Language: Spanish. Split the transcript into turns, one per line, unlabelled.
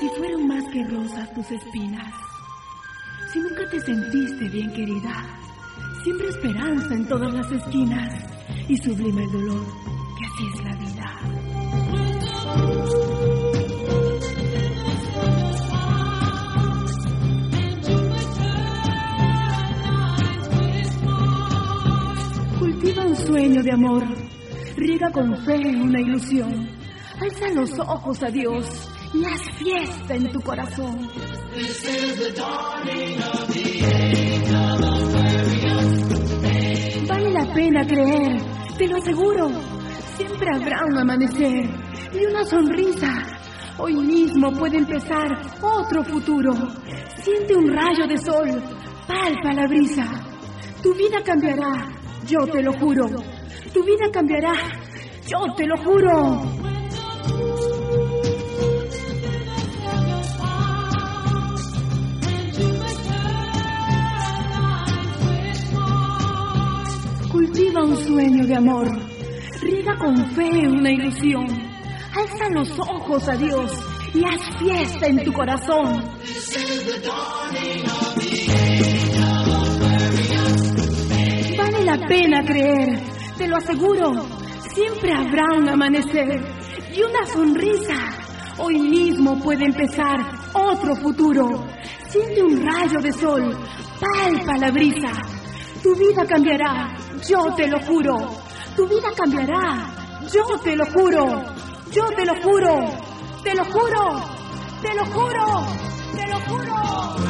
Si fueron más que rosas tus espinas, si nunca te sentiste bien querida, siempre esperanza en todas las esquinas y sublime el dolor, que así es la vida. Cultiva un sueño de amor, riega con fe una ilusión, alza los ojos a Dios y haz fiesta en tu corazón. Vale la pena creer, te lo aseguro. Siempre habrá un amanecer y una sonrisa. Hoy mismo puede empezar otro futuro. Siente un rayo de sol, palpa la brisa. Tu vida cambiará, yo te lo juro. Tu vida cambiará, yo te lo juro. Cultiva un sueño de amor. Riega con fe una ilusión. Alza los ojos a Dios y haz fiesta en tu corazón. Vale la pena creer, te lo aseguro. Siempre habrá un amanecer y una sonrisa. Hoy mismo puede empezar otro futuro. Siente un rayo de sol, palpa la brisa. Tu vida cambiará, yo te lo juro. Tu vida cambiará, yo te lo juro. Yo te lo juro, te lo juro, te lo juro, te lo juro.